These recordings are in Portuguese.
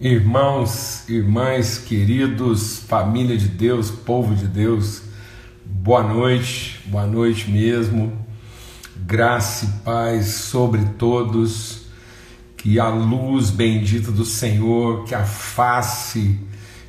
Irmãos, irmãs, queridos, família de Deus, povo de Deus, boa noite, boa noite mesmo, graça e paz sobre todos, que a luz bendita do Senhor, que a face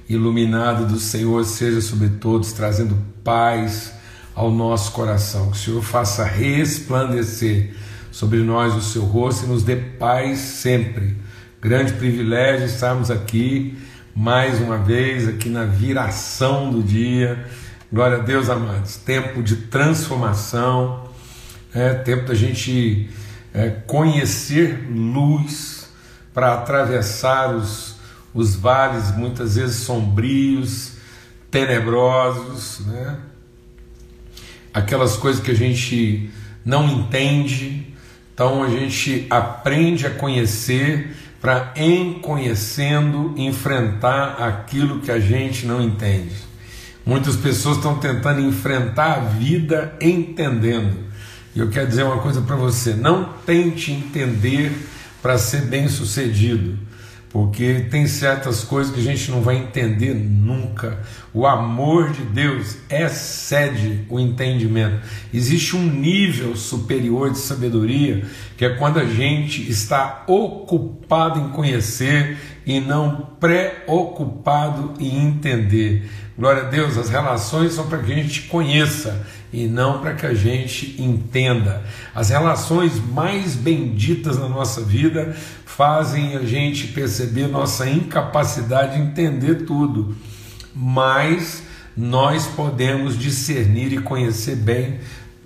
iluminada do Senhor seja sobre todos, trazendo paz ao nosso coração, que o Senhor faça resplandecer sobre nós o seu rosto e nos dê paz sempre Grande privilégio estarmos aqui mais uma vez, aqui na viração do dia. Glória a Deus, amados. Tempo de transformação, é tempo da gente é, conhecer luz para atravessar os, os vales muitas vezes sombrios, tenebrosos, né? aquelas coisas que a gente não entende. Então a gente aprende a conhecer para, em conhecendo, enfrentar aquilo que a gente não entende. Muitas pessoas estão tentando enfrentar a vida entendendo. E eu quero dizer uma coisa para você: não tente entender para ser bem sucedido porque tem certas coisas que a gente não vai entender nunca. O amor de Deus excede o entendimento. Existe um nível superior de sabedoria que é quando a gente está ocupado em conhecer e não preocupado em entender. Glória a Deus, as relações são para que a gente conheça e não para que a gente entenda. As relações mais benditas na nossa vida fazem a gente perceber nossa incapacidade de entender tudo, mas nós podemos discernir e conhecer bem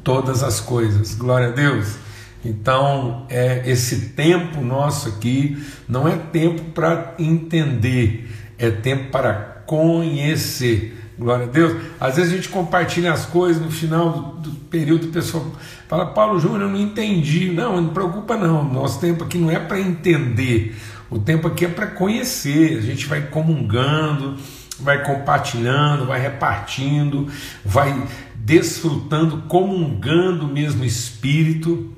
todas as coisas. Glória a Deus. Então, é, esse tempo nosso aqui não é tempo para entender, é tempo para conhecer. Glória a Deus. Às vezes a gente compartilha as coisas no final do, do período, o pessoal fala, Paulo Júnior, eu não entendi. Não, não preocupa não. Nosso tempo aqui não é para entender. O tempo aqui é para conhecer. A gente vai comungando, vai compartilhando, vai repartindo, vai desfrutando, comungando o mesmo Espírito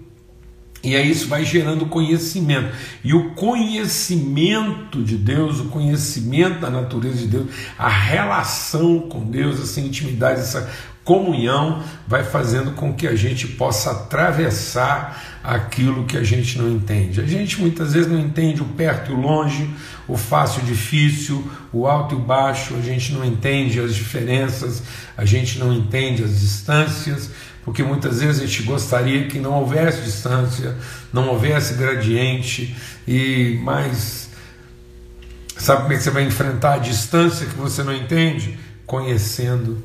e aí isso vai gerando conhecimento. E o conhecimento de Deus, o conhecimento da natureza de Deus, a relação com Deus, essa intimidade, essa comunhão, vai fazendo com que a gente possa atravessar aquilo que a gente não entende. A gente muitas vezes não entende o perto e o longe, o fácil e o difícil, o alto e o baixo, a gente não entende as diferenças, a gente não entende as distâncias porque muitas vezes a gente gostaria que não houvesse distância, não houvesse gradiente e mais sabe como é que você vai enfrentar a distância que você não entende? Conhecendo,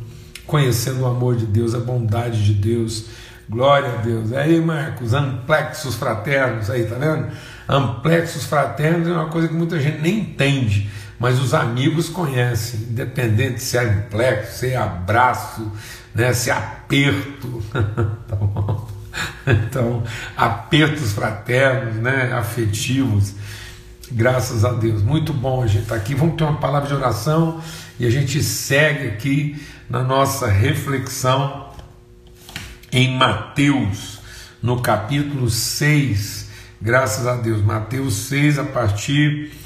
conhecendo o amor de Deus, a bondade de Deus. Glória a Deus. Aí, Marcos, amplexos fraternos, aí, tá vendo? Amplexos fraternos é uma coisa que muita gente nem entende, mas os amigos conhecem, independente se é amplexo, se é abraço, né, se aperto, tá bom? Então, apertos fraternos, né, afetivos, graças a Deus. Muito bom a gente estar tá aqui. Vamos ter uma palavra de oração e a gente segue aqui na nossa reflexão em Mateus, no capítulo 6, graças a Deus. Mateus 6, a partir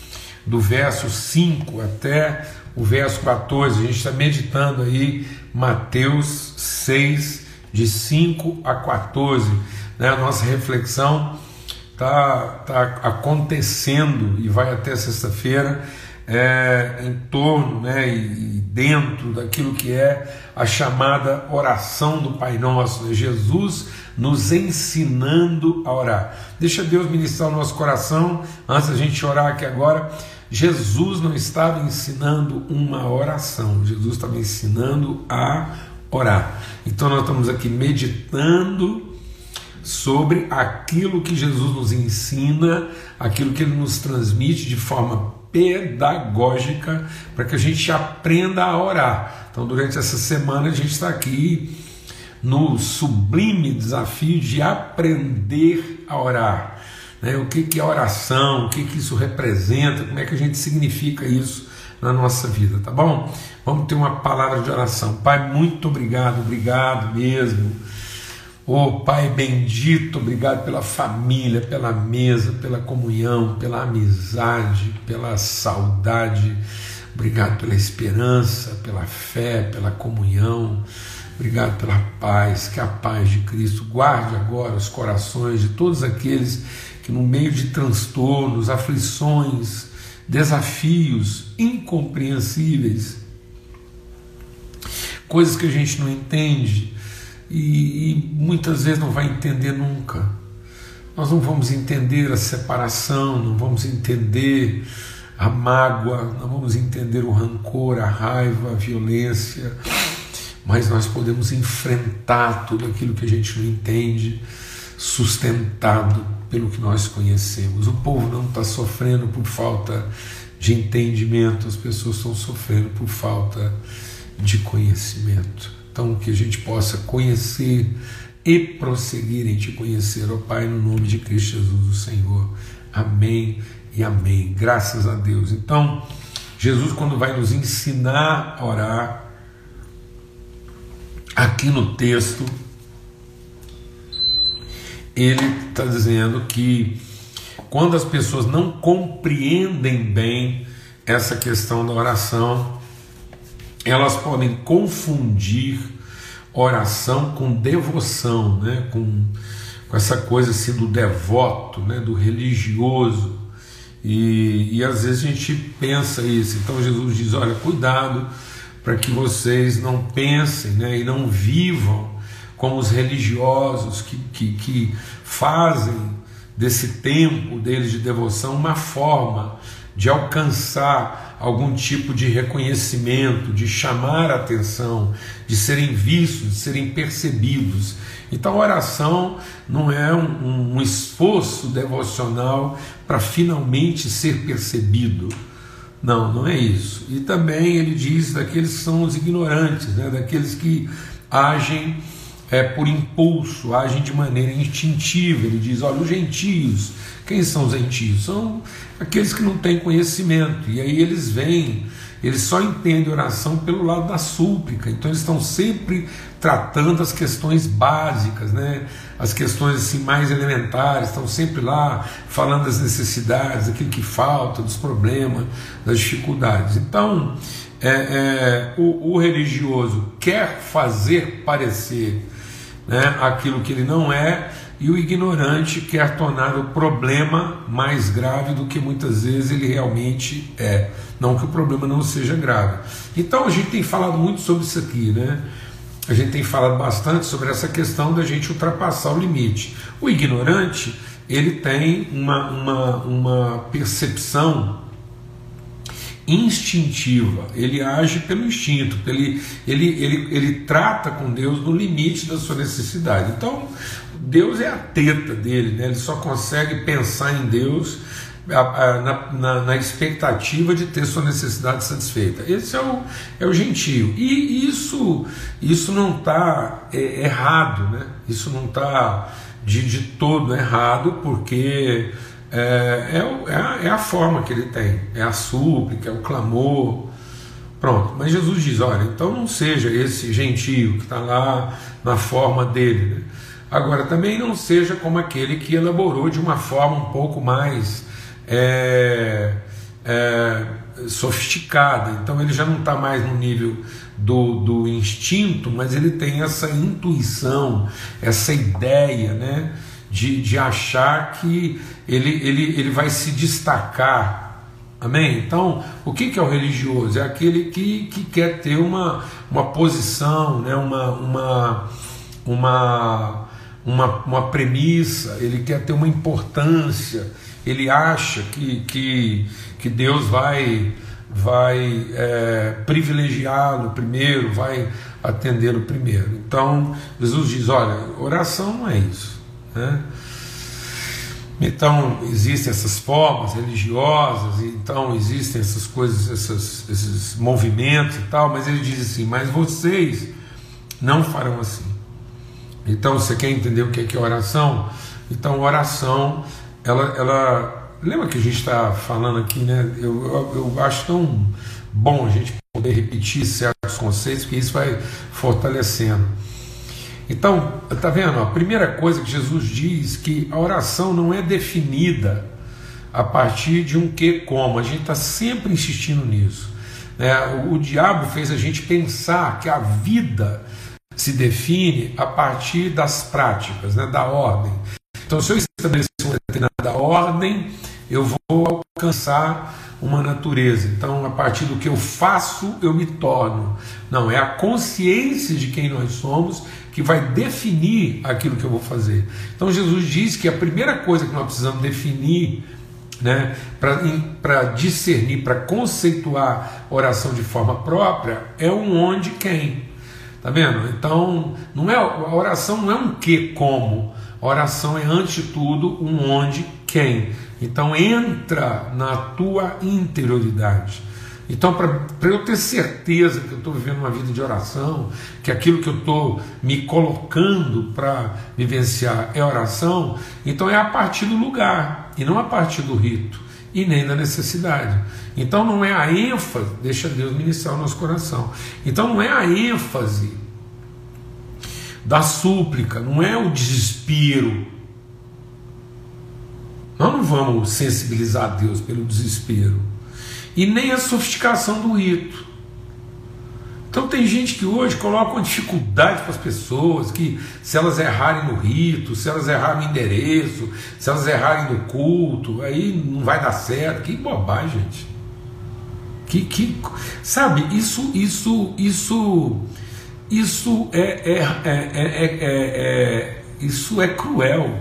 do verso 5 até o verso 14. A gente está meditando aí Mateus 6, de 5 a 14. Né? A nossa reflexão está tá acontecendo e vai até sexta-feira é, em torno né, e dentro daquilo que é a chamada oração do Pai Nosso, né? Jesus nos ensinando a orar. Deixa Deus ministrar o nosso coração antes da gente orar aqui agora. Jesus não estava ensinando uma oração, Jesus estava ensinando a orar. Então nós estamos aqui meditando sobre aquilo que Jesus nos ensina, aquilo que ele nos transmite de forma pedagógica para que a gente aprenda a orar. Então, durante essa semana, a gente está aqui no sublime desafio de aprender a orar né, o que, que é oração, o que, que isso representa, como é que a gente significa isso na nossa vida, tá bom? Vamos ter uma palavra de oração. Pai, muito obrigado, obrigado mesmo Oh Pai bendito, obrigado pela família, pela mesa, pela comunhão, pela amizade, pela saudade. Obrigado pela esperança, pela fé, pela comunhão. Obrigado pela paz, que a paz de Cristo guarde agora os corações de todos aqueles que, no meio de transtornos, aflições, desafios incompreensíveis, coisas que a gente não entende e, e muitas vezes não vai entender nunca. Nós não vamos entender a separação, não vamos entender a mágoa, não vamos entender o rancor, a raiva, a violência mas nós podemos enfrentar tudo aquilo que a gente não entende, sustentado pelo que nós conhecemos. O povo não está sofrendo por falta de entendimento, as pessoas estão sofrendo por falta de conhecimento. Então, que a gente possa conhecer e prosseguir em te conhecer, ó Pai, no nome de Cristo Jesus, o Senhor. Amém e amém. Graças a Deus. Então, Jesus, quando vai nos ensinar a orar, aqui no texto, ele está dizendo que quando as pessoas não compreendem bem essa questão da oração, elas podem confundir oração com devoção, né? com, com essa coisa assim do devoto, né? do religioso. E, e às vezes a gente pensa isso. Então Jesus diz: olha, cuidado para que vocês não pensem né, e não vivam como os religiosos que, que, que fazem desse tempo deles de devoção uma forma de alcançar algum tipo de reconhecimento, de chamar a atenção, de serem vistos, de serem percebidos. Então, a oração não é um, um esforço devocional para finalmente ser percebido não, não é isso. E também ele diz daqueles que são os ignorantes, né? daqueles que agem é, por impulso, agem de maneira instintiva. Ele diz: olha, os gentios, quem são os gentios? São aqueles que não têm conhecimento. E aí eles vêm eles só entendem oração pelo lado da súplica, então eles estão sempre tratando as questões básicas, né? as questões assim mais elementares, estão sempre lá falando das necessidades, daquilo que falta, dos problemas, das dificuldades. Então, é, é, o, o, religioso quer fazer parecer né, aquilo que ele não é, e o ignorante quer tornar o problema mais grave do que muitas vezes ele realmente é. Não que o problema não seja grave. Então a gente tem falado muito sobre isso aqui, né? A gente tem falado bastante sobre essa questão da gente ultrapassar o limite. O ignorante, ele tem uma, uma, uma percepção instintiva, ele age pelo instinto, ele, ele, ele, ele trata com Deus no limite da sua necessidade. Então, Deus é a teta dele, né? ele só consegue pensar em Deus na, na, na, expectativa de ter sua necessidade satisfeita. Esse é o, é o gentio. E isso, isso não está é, errado, né? isso não está de, de todo errado, porque é, é, é, a, é a forma que ele tem, é a súplica, é o clamor. Pronto, mas Jesus diz: olha, então não seja esse gentio que está lá na forma dele. Né? Agora, também não seja como aquele que elaborou de uma forma um pouco mais é, é, sofisticada. Então, ele já não está mais no nível do, do instinto, mas ele tem essa intuição, essa ideia né, de, de achar que ele, ele, ele vai se destacar Amém? Então, o que é o religioso? É aquele que, que quer ter uma, uma posição, né? uma, uma, uma, uma, uma premissa, ele quer ter uma importância, ele acha que, que, que Deus vai, vai é, privilegiá-lo primeiro, vai atendê-lo primeiro. Então, Jesus diz: olha, oração não é isso. Né? Então, existem essas formas religiosas, então existem essas coisas, essas, esses movimentos e tal, mas ele diz assim: mas vocês não farão assim. Então, você quer entender o que é, oração? Então, oração, ela, ela lembra que a gente está falando aqui, né? Eu, eu, eu, acho tão bom a gente poder repetir certos conceitos, que isso vai fortalecendo. Então, tá vendo? A primeira coisa que Jesus diz que a oração não é definida a partir de um que como. A gente está sempre insistindo nisso. É, o, o diabo fez a gente pensar que a vida se define a partir das práticas, né, da ordem. Então, se eu estabelecer uma determinada ordem, eu vou alcançar uma natureza. Então, a partir do que eu faço, eu me torno. Não, é a consciência de quem nós somos que vai definir aquilo que eu vou fazer. Então, Jesus diz que a primeira coisa que nós precisamos definir né, para discernir, para conceituar oração de forma própria, é um onde quem. Tá vendo? Então, não é, a oração não é um que como. A oração é, antes de tudo, um onde quem. Então, entra na tua interioridade. Então, para eu ter certeza que eu estou vivendo uma vida de oração, que aquilo que eu estou me colocando para vivenciar é oração, então é a partir do lugar e não a partir do rito e nem da necessidade. Então não é a ênfase, deixa Deus ministrar o nosso coração. Então não é a ênfase da súplica, não é o desespero. Nós não vamos sensibilizar Deus pelo desespero e nem a sofisticação do rito. Então tem gente que hoje coloca uma dificuldade para as pessoas, que se elas errarem no rito, se elas errarem no endereço, se elas errarem no culto, aí não vai dar certo. Que bobagem, gente. Que, que, sabe, isso, isso, isso, isso é, é, é, é, isso é cruel,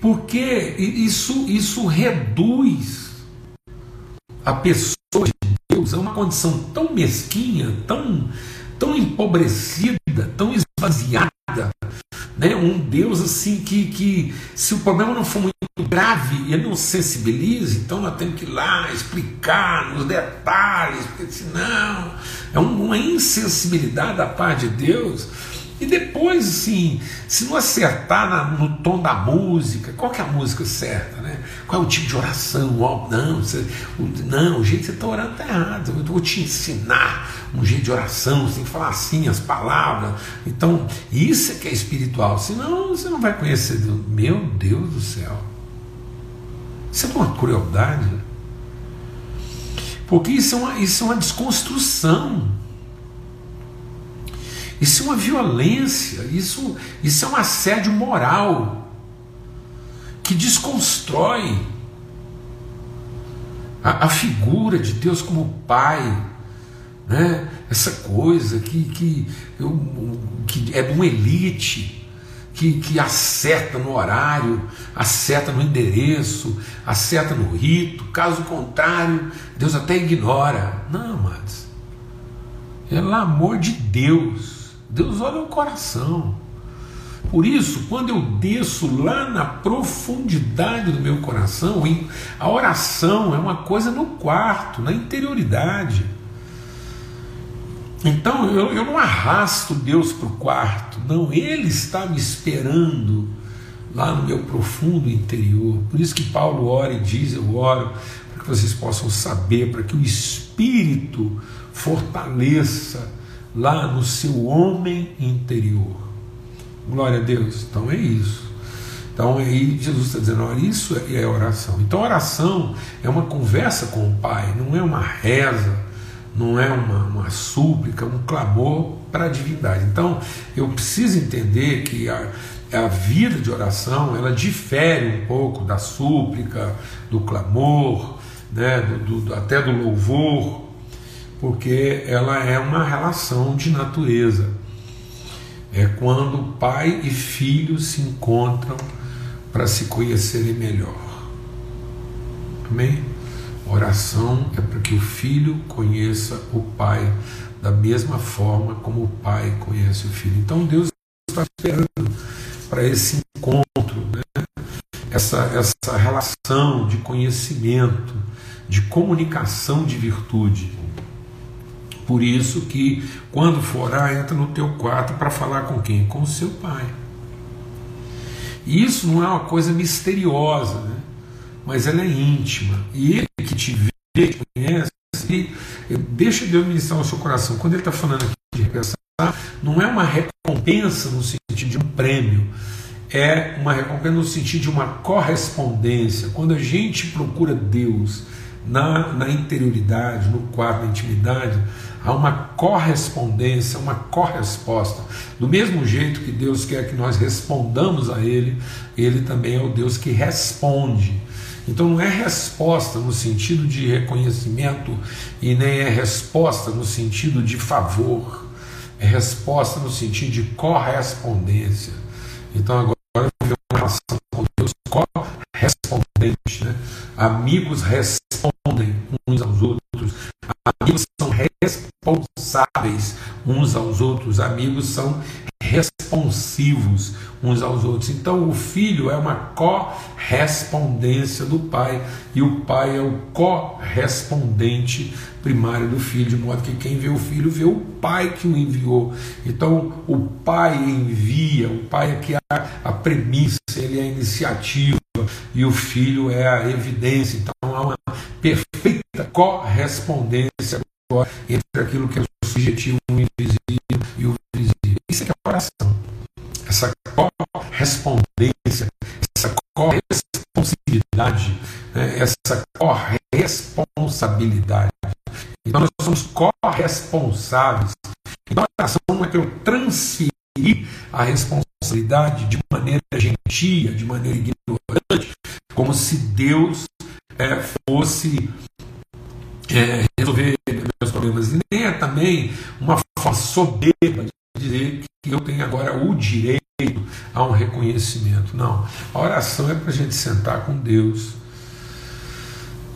porque isso, isso reduz a pessoa Deus é uma condição tão mesquinha, tão, tão empobrecida, tão esvaziada, né? um Deus assim que, que se o problema não for muito grave ele não sensibilize, então nós temos que ir lá explicar nos detalhes, porque senão é uma insensibilidade da parte de Deus e depois, assim, se não acertar na, no tom da música, qual que é a música certa, né? Qual é o tipo de oração? Não, você, não, o jeito que você está orando está errado. Eu vou te ensinar um jeito de oração, você tem que falar assim as palavras. Então, isso é que é espiritual. Senão, você não vai conhecer Deus. Meu Deus do céu. Isso é uma crueldade. Porque isso é uma, isso é uma desconstrução isso é uma violência, isso, isso é um assédio moral que desconstrói a, a figura de Deus como Pai, né? essa coisa que, que, eu, que é de uma elite. Que, que acerta no horário, acerta no endereço, acerta no rito, caso contrário, Deus até ignora. Não, amados. Pelo amor de Deus, Deus olha o coração. Por isso, quando eu desço lá na profundidade do meu coração, a oração é uma coisa no quarto, na interioridade. Então eu, eu não arrasto Deus para o quarto, não, Ele está me esperando lá no meu profundo interior. Por isso que Paulo ora e diz: Eu oro para que vocês possam saber, para que o Espírito fortaleça lá no seu homem interior. Glória a Deus. Então é isso. Então aí Jesus está dizendo, olha, isso é oração. Então oração é uma conversa com o Pai, não é uma reza, não é uma, uma súplica, um clamor para a divindade. Então eu preciso entender que a, a vida de oração ela difere um pouco da súplica, do clamor, né, do, do, até do louvor, porque ela é uma relação de natureza. É quando pai e filho se encontram para se conhecerem melhor. Amém? Oração é para que o filho conheça o pai da mesma forma como o pai conhece o filho. Então Deus está esperando para esse encontro, né? essa, essa relação de conhecimento, de comunicação de virtude. Por isso que quando for orar, entra no teu quarto para falar com quem? Com o seu pai. E isso não é uma coisa misteriosa, né? mas ela é íntima. E ele que te vê, te conhece, Deixa Deus ministrar o seu coração. Quando ele está falando aqui de recompensar, não é uma recompensa no sentido de um prêmio, é uma recompensa no sentido de uma correspondência. Quando a gente procura Deus na, na interioridade, no quadro da intimidade, há uma correspondência, uma corresposta. Do mesmo jeito que Deus quer que nós respondamos a Ele, Ele também é o Deus que responde. Então não é resposta no sentido de reconhecimento e nem é resposta no sentido de favor, é resposta no sentido de correspondência. Então agora eu uma relação com Deus correspondente? Amigos respondem uns aos outros, amigos são responsáveis uns aos outros, amigos são responsivos uns aos outros. Então o filho é uma correspondência do pai e o pai é o correspondente primário do filho, de modo que quem vê o filho vê o pai que o enviou. Então o pai envia, o pai é que é a premissa, ele é a iniciativa e o filho é a evidência. Então há uma perfeita correspondência entre aquilo que é o subjetivo, o invisível e o visível. Isso é que é oração. Essa correspondência, essa corresponsividade, né? essa corresponsabilidade. Então nós somos corresponsáveis. Então a oração não é que eu transferi a responsabilidade de maneira gentia, de maneira ignorante, como se Deus é, fosse é, resolver meus problemas. E nem é também uma forma soberba de dizer que eu tenho agora o direito a um reconhecimento. Não. A oração é para a gente sentar com Deus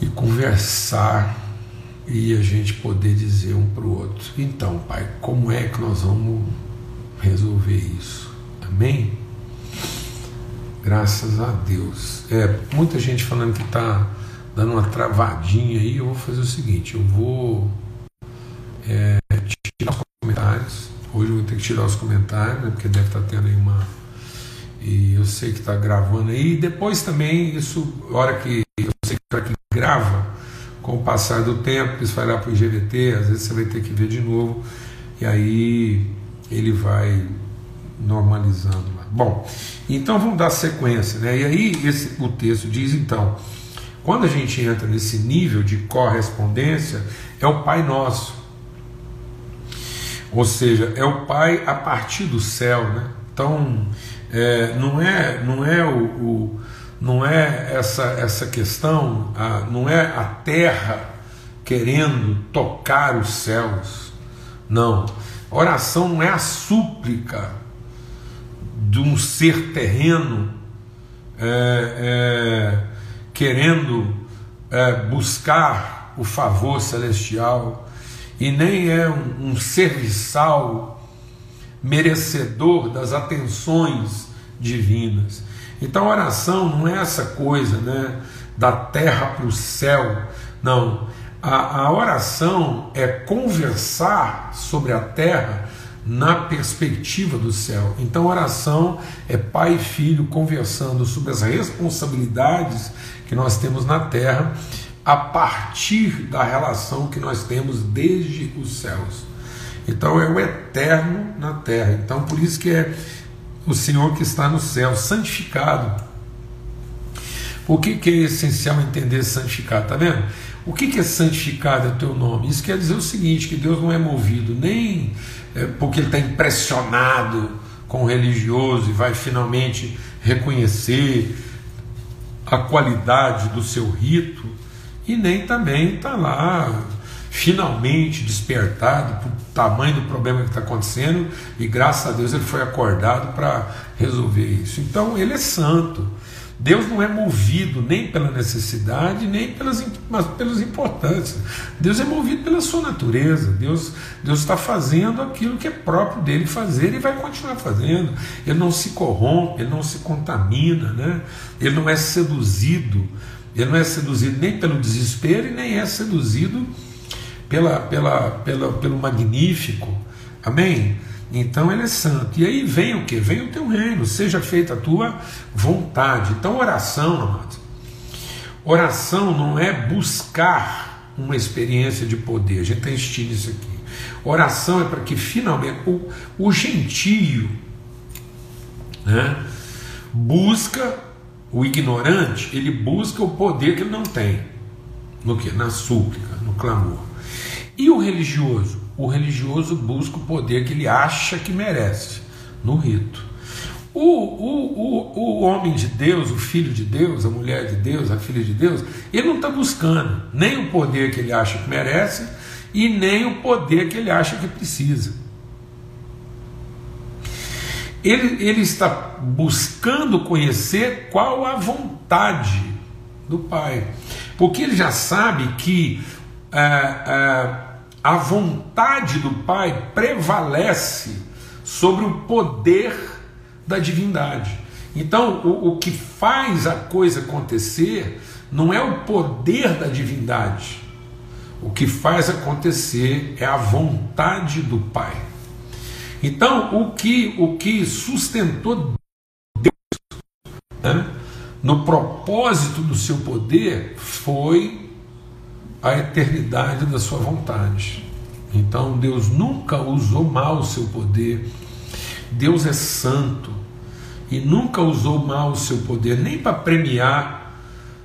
e conversar e a gente poder dizer um para o outro: então, Pai, como é que nós vamos resolver isso? Amém? Graças a Deus. É, muita gente falando que está dando uma travadinha aí, eu vou fazer o seguinte, eu vou é, tirar os comentários. Hoje eu vou ter que tirar os comentários, né, porque deve estar tá tendo aí uma. E eu sei que está gravando aí. E depois também, isso, hora que eu sei que que grava, com o passar do tempo, isso vai lá para o IGVT, às vezes você vai ter que ver de novo, e aí ele vai normalizando lá. Bom, então vamos dar sequência, né? E aí esse, o texto diz então quando a gente entra nesse nível de correspondência, é o Pai Nosso. Ou seja, é o Pai a partir do céu. Né? Então, é, não é, não é, o, o, não é essa, essa questão, a, não é a terra querendo tocar os céus. Não. Oração não é a súplica de um ser terreno. É, é, querendo é, buscar o favor celestial e nem é um, um serviçal merecedor das atenções divinas. Então oração não é essa coisa né, da terra para o céu, não. A, a oração é conversar sobre a terra na perspectiva do céu. Então, oração é pai e filho conversando sobre as responsabilidades que nós temos na terra a partir da relação que nós temos desde os céus. Então é o eterno na terra. Então por isso que é o Senhor que está no céu, santificado. Por que, que é essencial entender santificado? Tá vendo? O que, que é santificado é o teu nome? Isso quer dizer o seguinte: que Deus não é movido nem é, porque ele está impressionado com o religioso e vai finalmente reconhecer a qualidade do seu rito e nem também está lá finalmente despertado para o tamanho do problema que está acontecendo e graças a Deus ele foi acordado para resolver isso. Então ele é santo. Deus não é movido nem pela necessidade, nem pelas, mas pelas importâncias. Deus é movido pela sua natureza. Deus, Deus está fazendo aquilo que é próprio dele fazer e vai continuar fazendo. Ele não se corrompe, ele não se contamina, né? ele não é seduzido. Ele não é seduzido nem pelo desespero e nem é seduzido pela, pela, pela, pelo magnífico. Amém? Então ele é santo. E aí vem o que? Vem o teu reino, seja feita a tua vontade. Então, oração, amados. Oração não é buscar uma experiência de poder. A gente tem insistido isso aqui. Oração é para que finalmente o, o gentio né, busca o ignorante, ele busca o poder que ele não tem. No que? Na súplica, no clamor. E o religioso? O religioso busca o poder que ele acha que merece, no rito. O, o, o, o homem de Deus, o filho de Deus, a mulher de Deus, a filha de Deus, ele não está buscando nem o poder que ele acha que merece e nem o poder que ele acha que precisa. Ele, ele está buscando conhecer qual a vontade do Pai, porque ele já sabe que é, é, a vontade do Pai prevalece sobre o poder da divindade. Então, o, o que faz a coisa acontecer não é o poder da divindade. O que faz acontecer é a vontade do Pai. Então, o que, o que sustentou Deus né, no propósito do seu poder foi a eternidade da sua vontade. Então, Deus nunca usou mal o seu poder. Deus é santo e nunca usou mal o seu poder, nem para premiar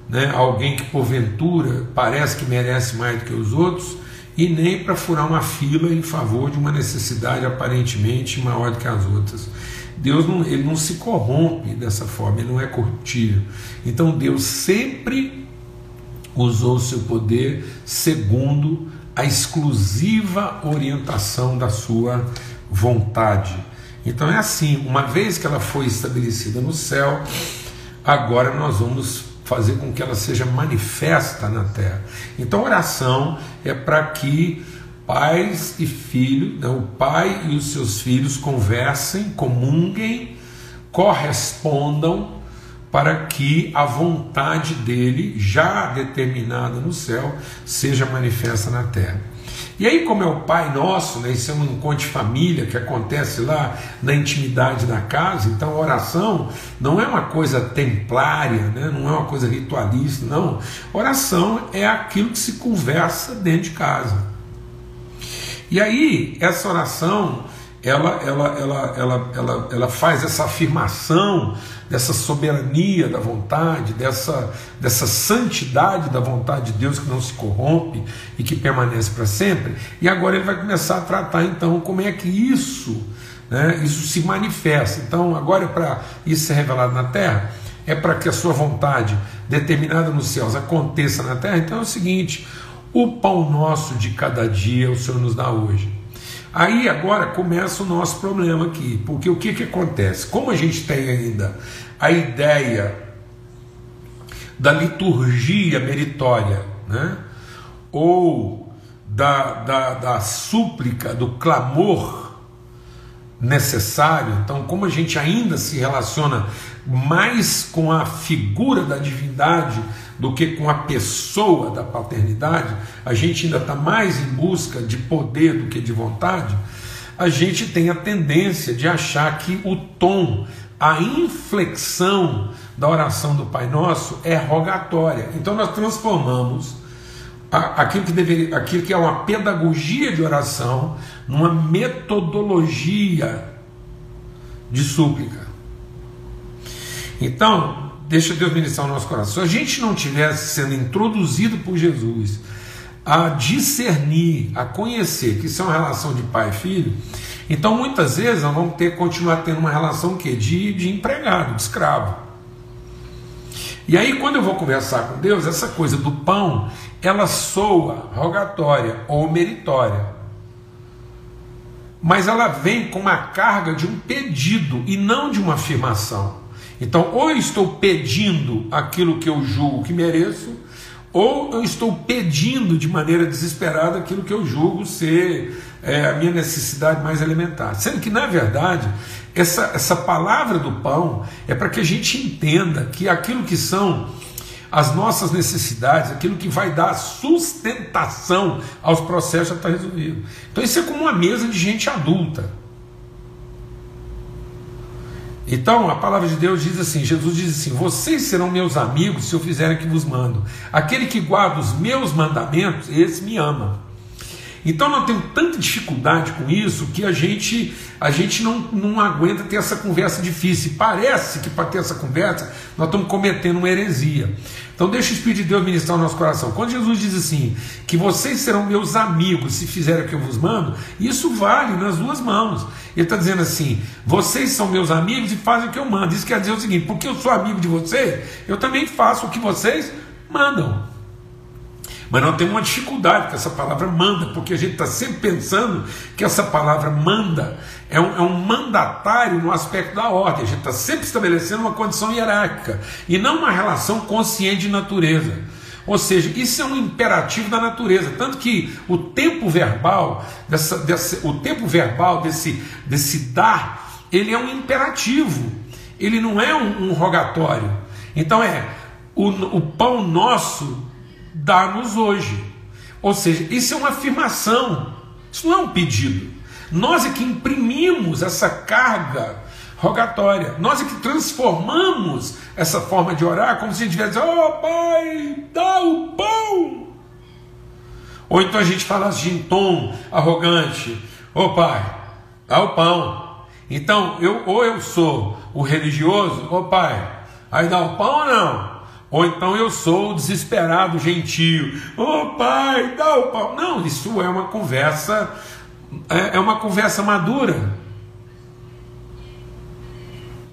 né, alguém que porventura parece que merece mais do que os outros, e nem para furar uma fila em favor de uma necessidade aparentemente maior do que as outras. Deus não, ele não se corrompe dessa forma, ele não é corruptível. Então Deus sempre usou seu poder segundo a exclusiva orientação da sua vontade. Então é assim, uma vez que ela foi estabelecida no céu, agora nós vamos fazer com que ela seja manifesta na terra. Então oração é para que pais e filhos, né, o pai e os seus filhos conversem, comunguem, correspondam para que a vontade dele, já determinada no céu, seja manifesta na terra. E aí, como é o Pai Nosso, né, isso é um encontro de família que acontece lá na intimidade da casa, então a oração não é uma coisa templária, né, não é uma coisa ritualista, não. Oração é aquilo que se conversa dentro de casa. E aí, essa oração, ela, ela, ela, ela, ela, ela faz essa afirmação dessa soberania da vontade, dessa, dessa santidade da vontade de Deus que não se corrompe e que permanece para sempre. E agora ele vai começar a tratar então como é que isso, né, isso se manifesta. Então agora é para isso ser revelado na terra, é para que a sua vontade determinada nos céus aconteça na terra. Então é o seguinte: o pão nosso de cada dia o Senhor nos dá hoje. Aí agora começa o nosso problema aqui, porque o que, que acontece? Como a gente tem ainda a ideia da liturgia meritória, né? ou da, da, da súplica, do clamor necessário, então, como a gente ainda se relaciona mais com a figura da divindade do que com a pessoa da paternidade, a gente ainda está mais em busca de poder do que de vontade, a gente tem a tendência de achar que o tom, a inflexão da oração do Pai Nosso é rogatória. Então nós transformamos aquilo que, deveria, aquilo que é uma pedagogia de oração numa metodologia de súplica. Então, deixa Deus ministrar o nosso coração. Se a gente não tivesse sendo introduzido por Jesus a discernir, a conhecer que isso é uma relação de pai e filho, então muitas vezes nós vamos ter continuar tendo uma relação que de, de empregado, de escravo. E aí quando eu vou conversar com Deus, essa coisa do pão, ela soa rogatória ou meritória. Mas ela vem com uma carga de um pedido e não de uma afirmação. Então, ou eu estou pedindo aquilo que eu julgo que mereço, ou eu estou pedindo de maneira desesperada aquilo que eu julgo ser é, a minha necessidade mais elementar. Sendo que, na verdade, essa, essa palavra do pão é para que a gente entenda que aquilo que são as nossas necessidades, aquilo que vai dar sustentação aos processos já está resolvido. Então, isso é como uma mesa de gente adulta. Então a palavra de Deus diz assim: Jesus diz assim: Vocês serão meus amigos se eu fizer o que vos mando. Aquele que guarda os meus mandamentos, esse me ama. Então nós temos tanta dificuldade com isso que a gente a gente não, não aguenta ter essa conversa difícil. Parece que para ter essa conversa nós estamos cometendo uma heresia. Então deixa o Espírito de Deus ministrar o nosso coração. Quando Jesus diz assim, que vocês serão meus amigos se fizerem o que eu vos mando, isso vale nas duas mãos. Ele está dizendo assim: vocês são meus amigos e fazem o que eu mando. Isso quer dizer o seguinte: porque eu sou amigo de vocês, eu também faço o que vocês mandam. Mas nós temos uma dificuldade com essa palavra manda, porque a gente está sempre pensando que essa palavra manda é um, é um mandatário no aspecto da ordem. A gente está sempre estabelecendo uma condição hierárquica e não uma relação consciente de natureza. Ou seja, isso é um imperativo da natureza, tanto que o tempo verbal, dessa, dessa, o tempo verbal desse, desse dar, ele é um imperativo, ele não é um, um rogatório. Então é o, o pão nosso dá-nos hoje. Ou seja, isso é uma afirmação, isso não é um pedido. Nós é que imprimimos essa carga rogatória, nós é que transformamos essa forma de orar como se a gente tivesse, oh Pai, dá o pão. Ou então a gente falasse de em tom arrogante, oh, Pai, dá o pão. Então, eu, ou eu sou o religioso, oh, Pai, aí dá o pão ou não? Ou então eu sou desesperado, gentio. Ô oh, pai, dá o pão. Não, isso é uma conversa, é, é uma conversa madura.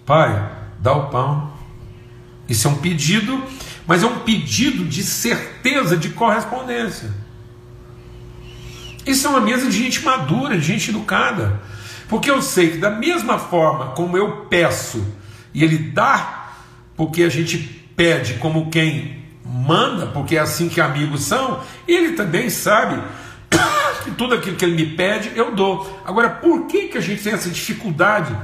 Pai, dá o pão. Isso é um pedido, mas é um pedido de certeza de correspondência. Isso é uma mesa de gente madura, de gente educada. Porque eu sei que, da mesma forma como eu peço e ele dá, porque a gente pede como quem manda, porque é assim que amigos são, ele também sabe que tudo aquilo que ele me pede eu dou. Agora, por que, que a gente tem essa dificuldade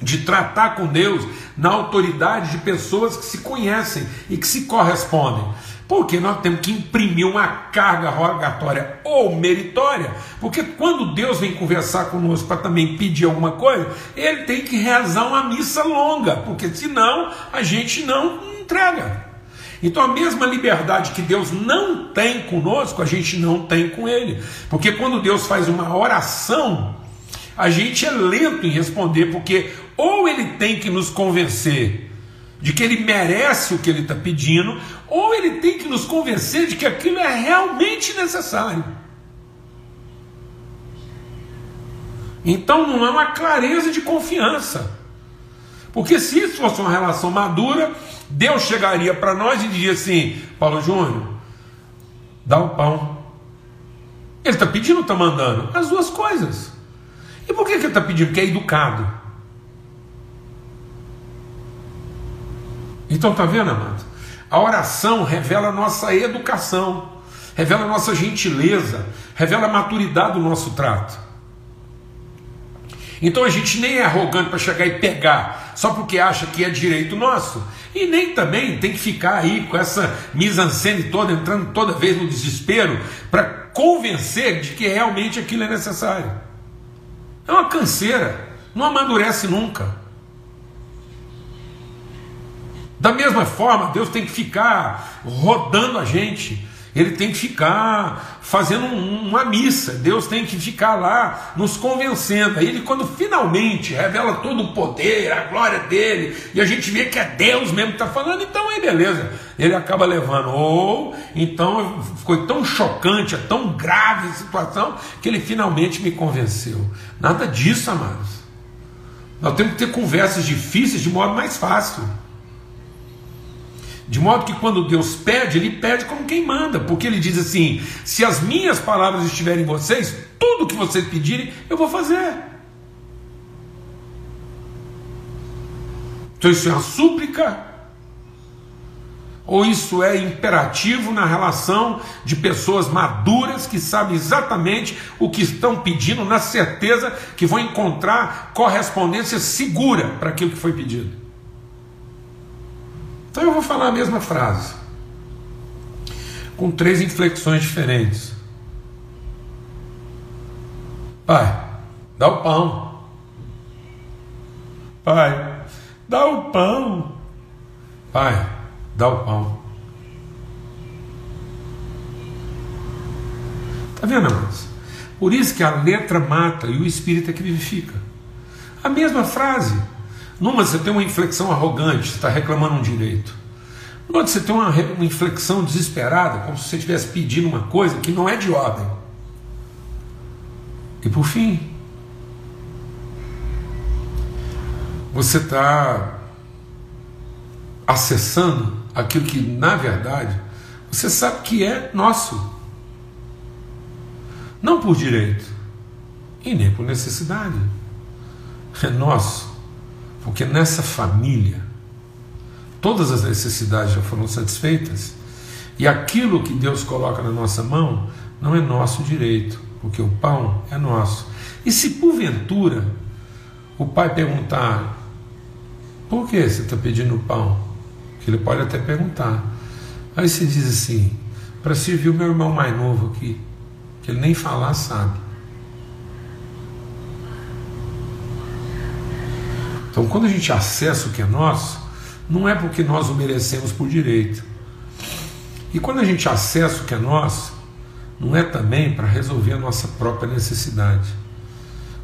de tratar com Deus na autoridade de pessoas que se conhecem e que se correspondem? Porque nós temos que imprimir uma carga rogatória ou meritória, porque quando Deus vem conversar conosco para também pedir alguma coisa, ele tem que rezar uma missa longa, porque senão a gente não entrega. Então a mesma liberdade que Deus não tem conosco, a gente não tem com Ele. Porque quando Deus faz uma oração, a gente é lento em responder, porque ou Ele tem que nos convencer de que Ele merece o que Ele está pedindo, ou Ele tem que nos convencer de que aquilo é realmente necessário. Então não é uma clareza de confiança. Porque se isso fosse uma relação madura, Deus chegaria para nós e diria assim: Paulo Júnior, dá o pão. Ele está pedindo ou está mandando? As duas coisas. E por que, que ele está pedindo? Porque é educado. Então está vendo, amado? A oração revela a nossa educação, revela a nossa gentileza, revela a maturidade do nosso trato. Então a gente nem é arrogante para chegar e pegar, só porque acha que é direito nosso. E nem também tem que ficar aí com essa mise-en-scène toda, entrando toda vez no desespero, para convencer de que realmente aquilo é necessário. É uma canseira, não amadurece nunca. Da mesma forma, Deus tem que ficar rodando a gente ele tem que ficar fazendo uma missa, Deus tem que ficar lá nos convencendo. Aí ele, quando finalmente revela todo o poder, a glória dele, e a gente vê que é Deus mesmo que está falando, então aí beleza, ele acaba levando. Ou então foi tão chocante, é tão grave a situação, que ele finalmente me convenceu. Nada disso, amados. Nós temos que ter conversas difíceis de modo mais fácil. De modo que quando Deus pede, Ele pede como quem manda, porque Ele diz assim: se as minhas palavras estiverem em vocês, tudo que vocês pedirem, eu vou fazer. Então isso é uma súplica? Ou isso é imperativo na relação de pessoas maduras que sabem exatamente o que estão pedindo, na certeza que vão encontrar correspondência segura para aquilo que foi pedido? Então eu vou falar a mesma frase, com três inflexões diferentes. Pai, dá o pão. Pai, Dá o pão. Pai, dá o pão. Está vendo, irmãos? Por isso que a letra mata e o espírito é que vivifica. A mesma frase. Numa você tem uma inflexão arrogante, você está reclamando um direito. Outro você tem uma, uma inflexão desesperada, como se você estivesse pedindo uma coisa que não é de ordem. E por fim, você está acessando aquilo que, na verdade, você sabe que é nosso. Não por direito e nem por necessidade. É nosso. Porque nessa família, todas as necessidades já foram satisfeitas. E aquilo que Deus coloca na nossa mão não é nosso direito, porque o pão é nosso. E se porventura o pai perguntar: por que você está pedindo pão? Que ele pode até perguntar. Aí você diz assim: para servir o meu irmão mais novo aqui que ele nem falar sabe. Então, quando a gente acessa o que é nosso, não é porque nós o merecemos por direito. E quando a gente acessa o que é nosso, não é também para resolver a nossa própria necessidade.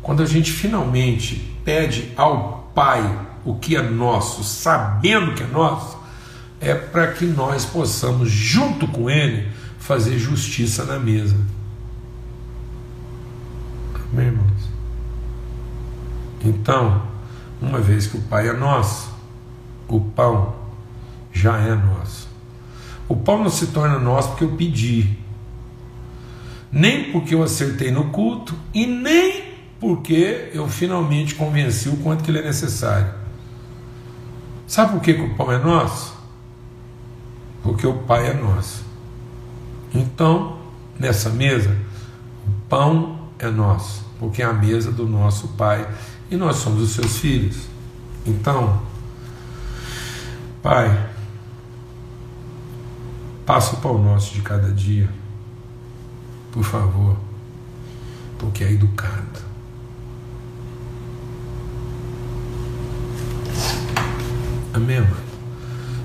Quando a gente finalmente pede ao Pai o que é nosso, sabendo que é nosso, é para que nós possamos, junto com Ele, fazer justiça na mesa. Amém, irmãos? Então, uma vez que o Pai é nosso, o pão já é nosso. O pão não se torna nosso porque eu pedi, nem porque eu acertei no culto e nem porque eu finalmente convenci o quanto que ele é necessário. Sabe por que, que o pão é nosso? Porque o Pai é nosso. Então, nessa mesa, o pão é nosso, porque é a mesa do nosso Pai e nós somos os seus filhos. Então, Pai, passa o pão nosso de cada dia, por favor, porque é educado. Amém?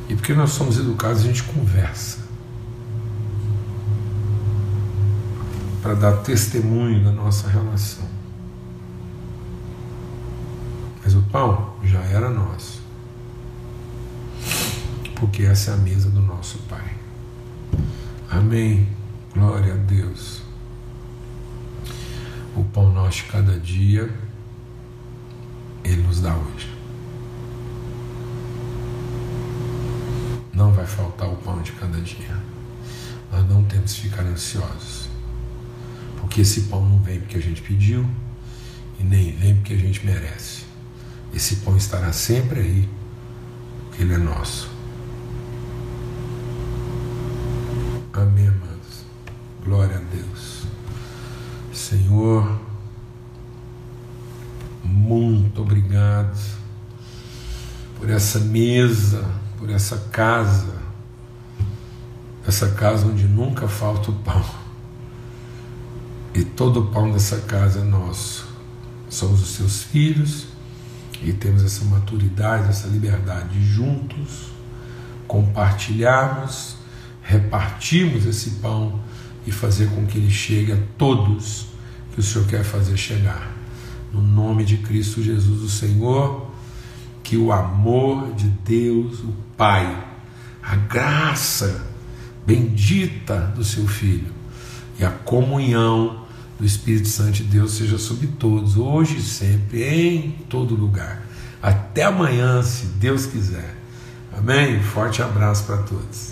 E porque nós somos educados, a gente conversa. para dar testemunho da nossa relação. Mas o pão já era nosso, porque essa é a mesa do nosso Pai. Amém. Glória a Deus. O pão nosso cada dia, Ele nos dá hoje. Não vai faltar o pão de cada dia. Nós não temos que ficar ansiosos porque esse pão não vem porque a gente pediu e nem vem porque a gente merece. Esse pão estará sempre aí, porque ele é nosso. Amém, amados. Glória a Deus. Senhor, muito obrigado por essa mesa, por essa casa, essa casa onde nunca falta o pão e todo o pão dessa casa é nosso. Somos os seus filhos e temos essa maturidade, essa liberdade de juntos compartilharmos, repartirmos esse pão e fazer com que ele chegue a todos que o Senhor quer fazer chegar. No nome de Cristo Jesus, o Senhor, que o amor de Deus, o Pai, a graça bendita do seu Filho e a comunhão do Espírito Santo de Deus seja sobre todos, hoje e sempre, em todo lugar. Até amanhã, se Deus quiser. Amém? Forte abraço para todos.